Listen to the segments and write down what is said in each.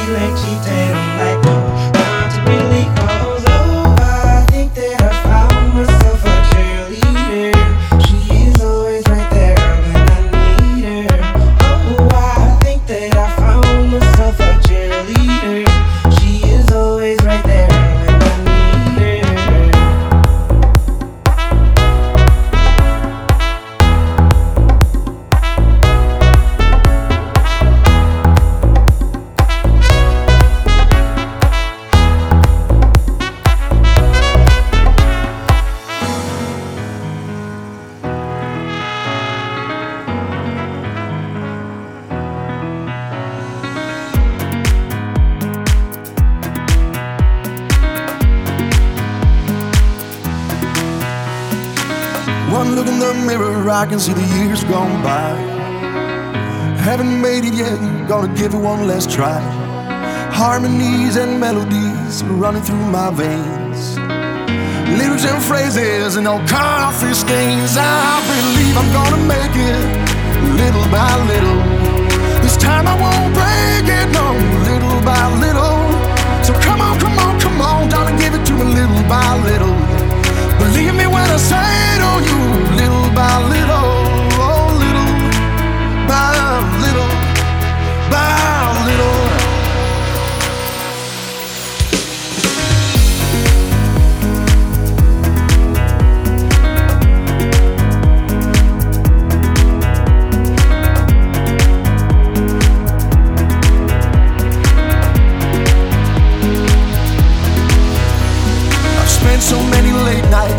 I try. Harmonies and melodies running through my veins. Lyrics and phrases and all coffee stains. I believe I'm gonna make it little by little. This time I won't break it, no, little by little. So come on, come on, come on, darling, give it to me little by little. Believe me when I say it to you, little by little, oh, little by little,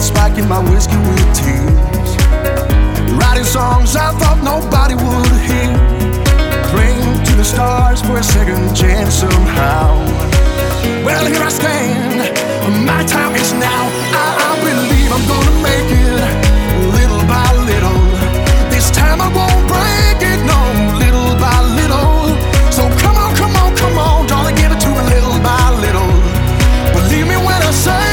spiking my whiskey with tears. Writing songs I thought nobody would hear. Praying to the stars for a second chance somehow. Well, here I stand. My time is now. I, I believe I'm gonna make it little by little. This time I won't break it, no, little by little. So come on, come on, come on, darling, give it to me little by little. Believe me when I say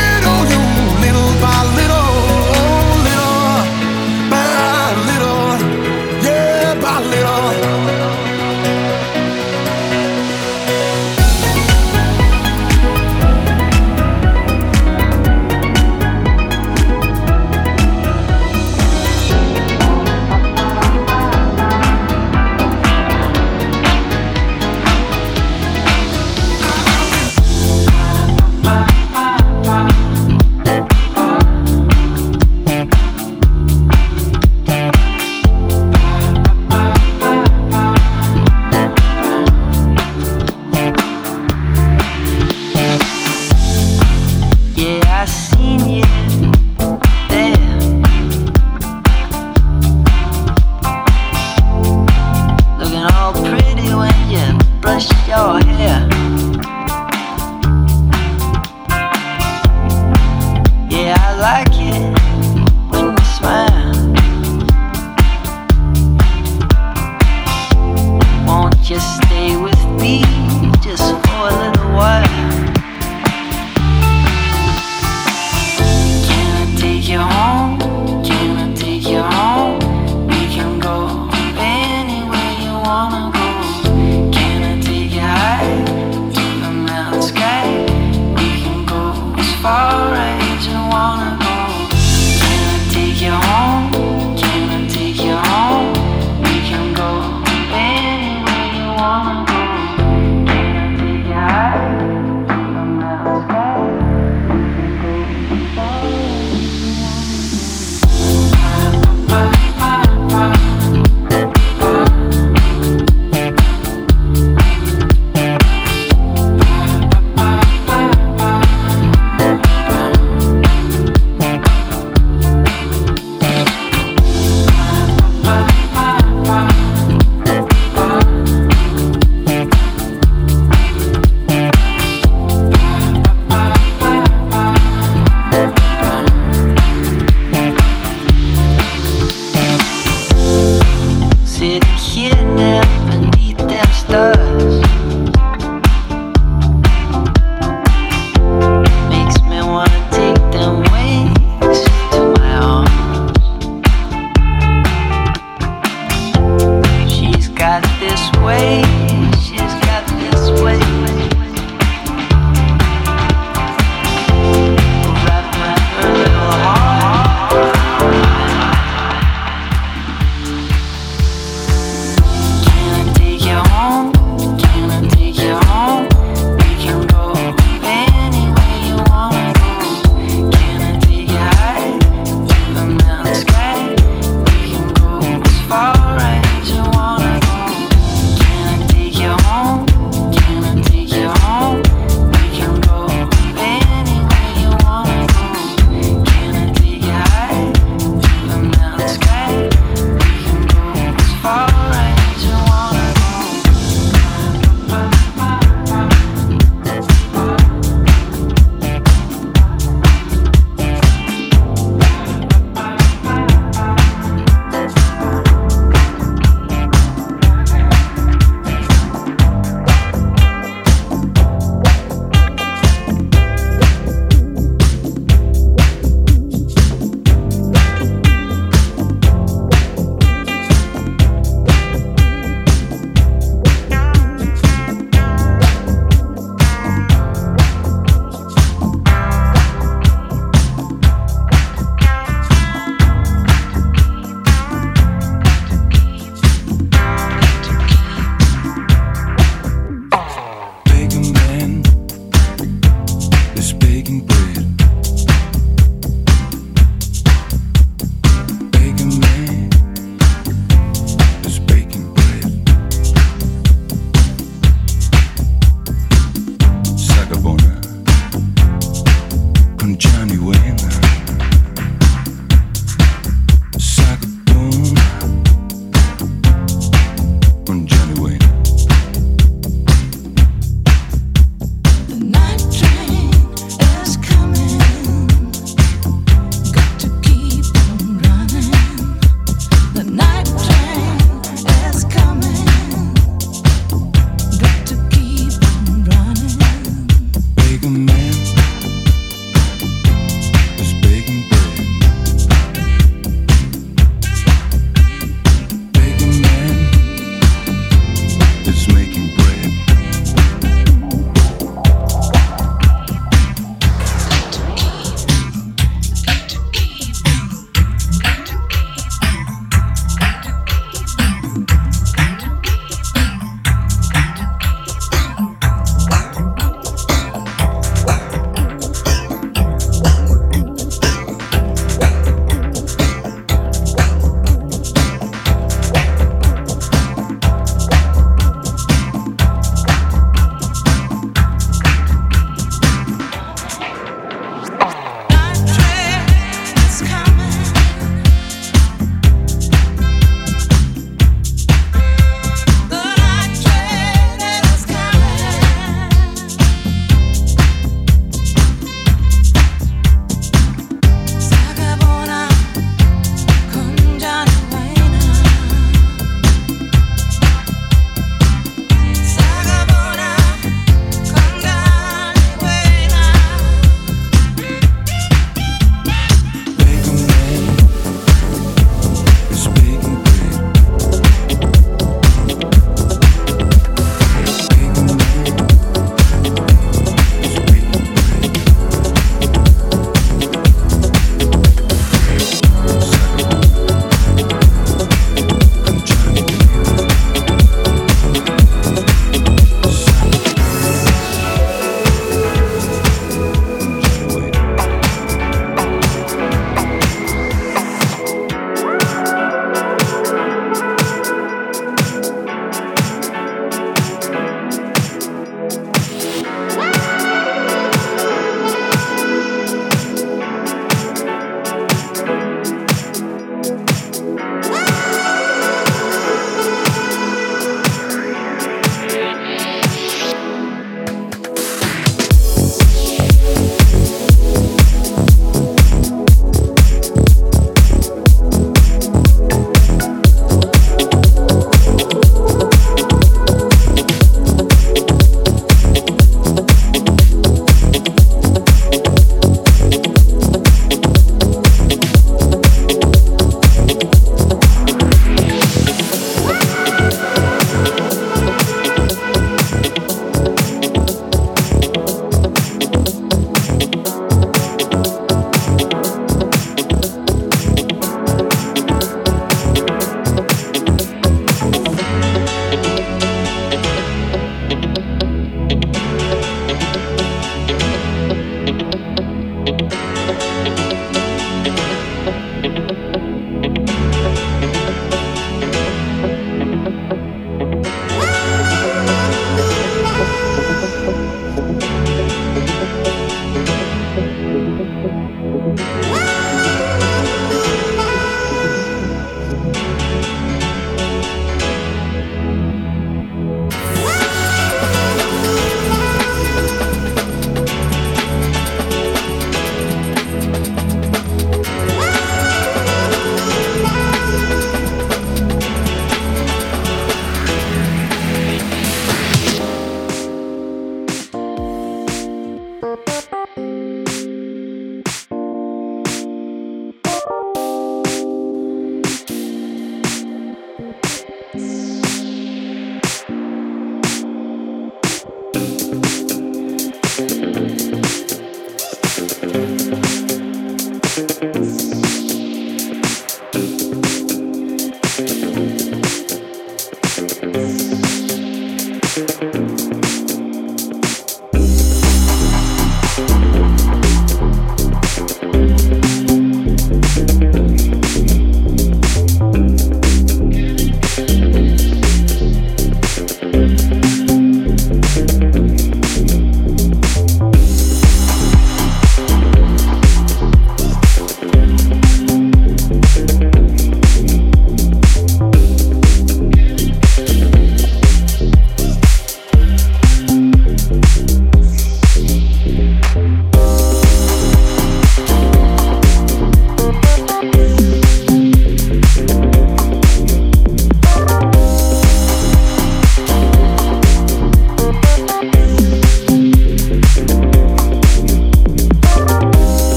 didn't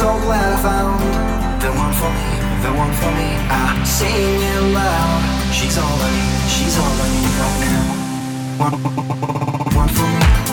so glad I found the one for me, the one for me. I sing it loud. She's all I need, she's all I need right now. One, one, one for me.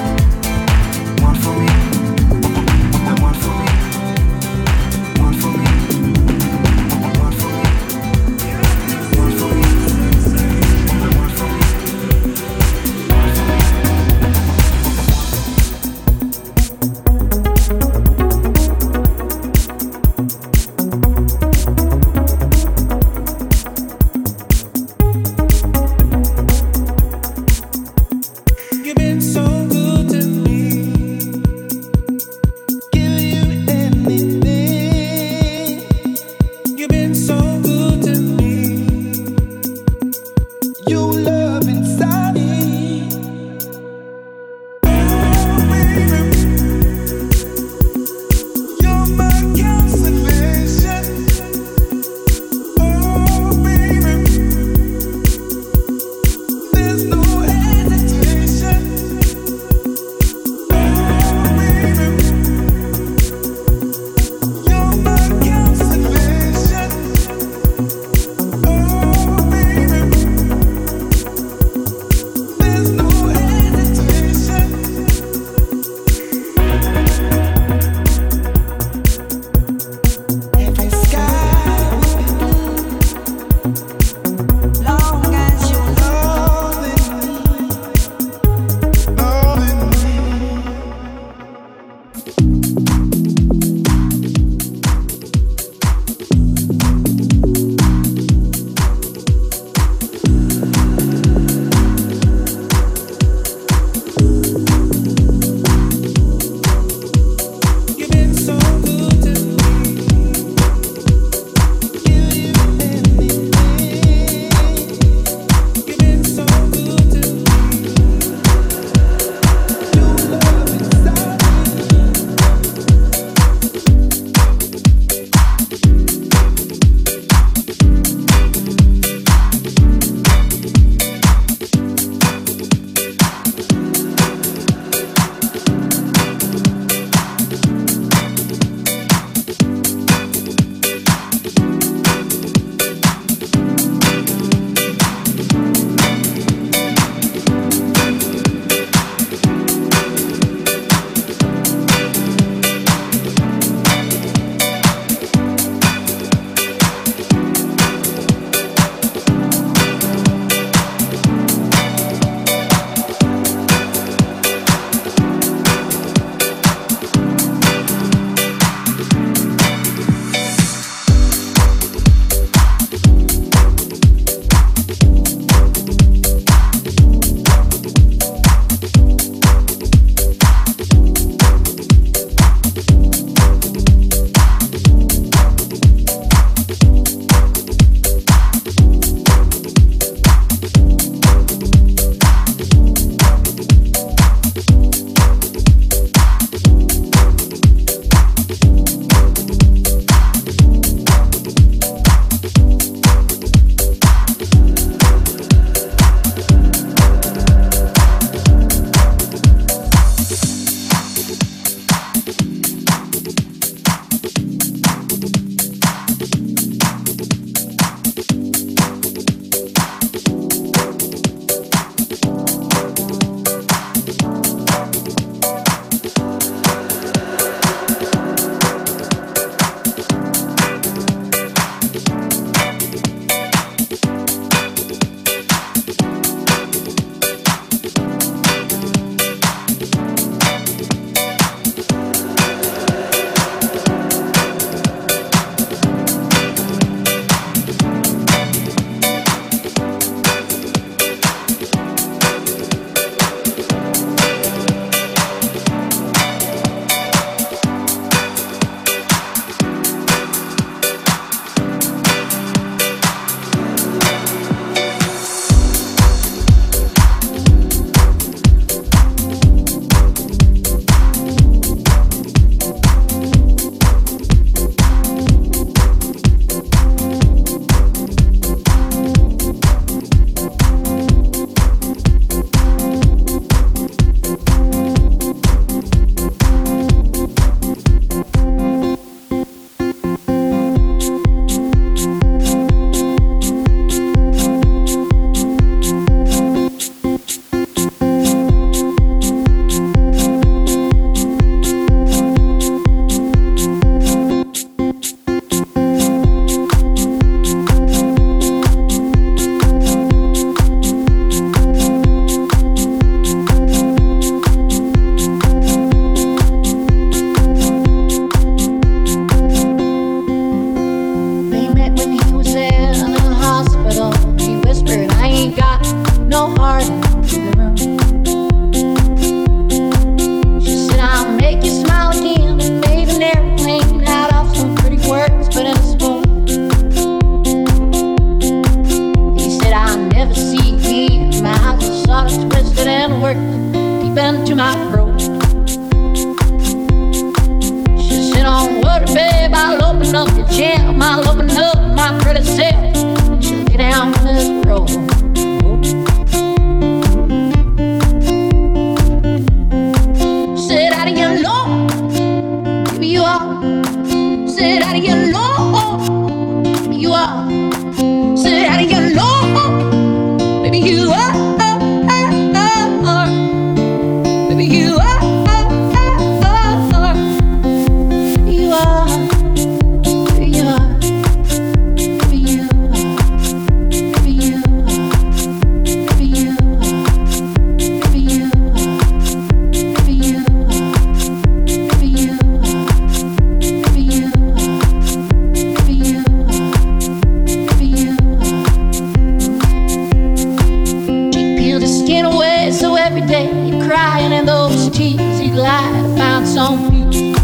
Cheesy he lied about some future.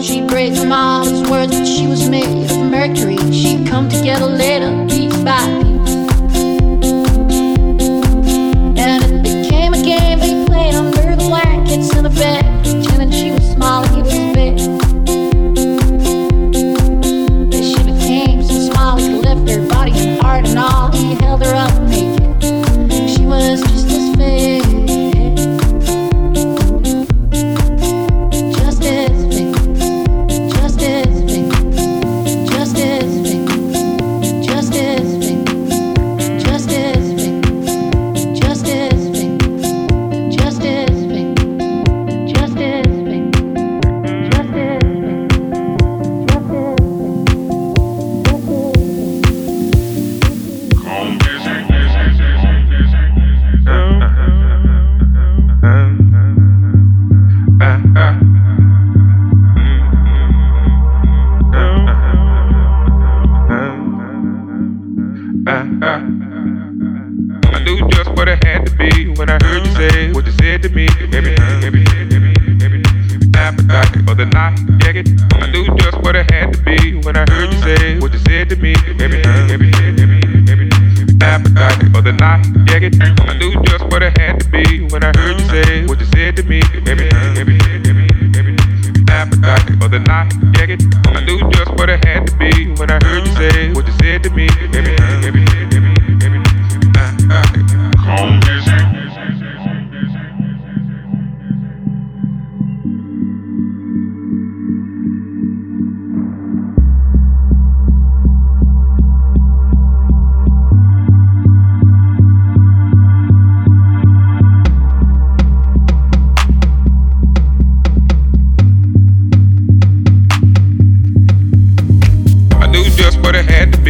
She breaks mom's words that she was made of mercury. She'd come to get a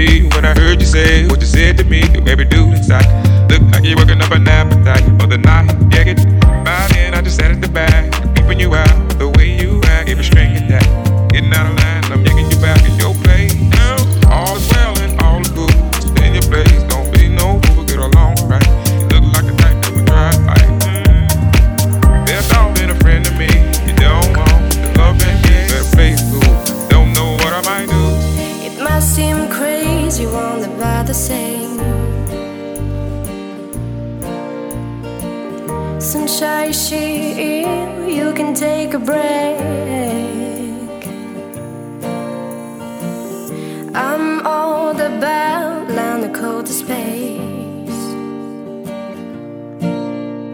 be when I heard you say what you said to me. Your baby dude inside look like you're working up an appetite for the night. Yeah, get By then, I just sat in the back, peeping you out. The shy sheep, you can take a break. I'm all about land the cold space.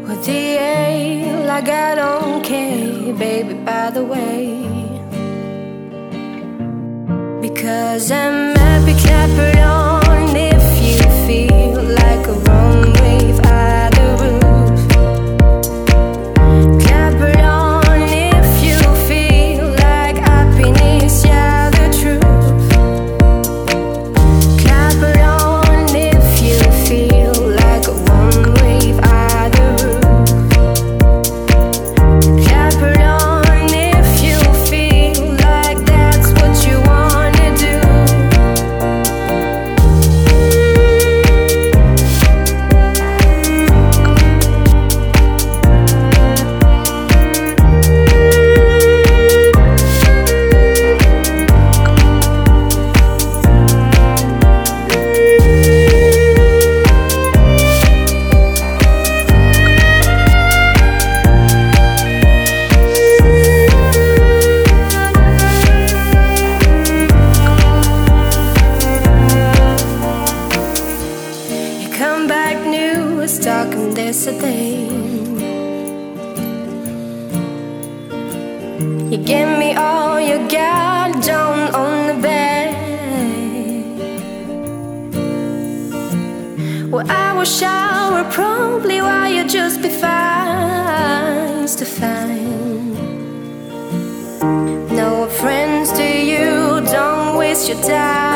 With the A, like I don't care, baby, by the way. Because I'm happy, epic. I will shower promptly while you just be fine to find. No friends to you, don't waste your time.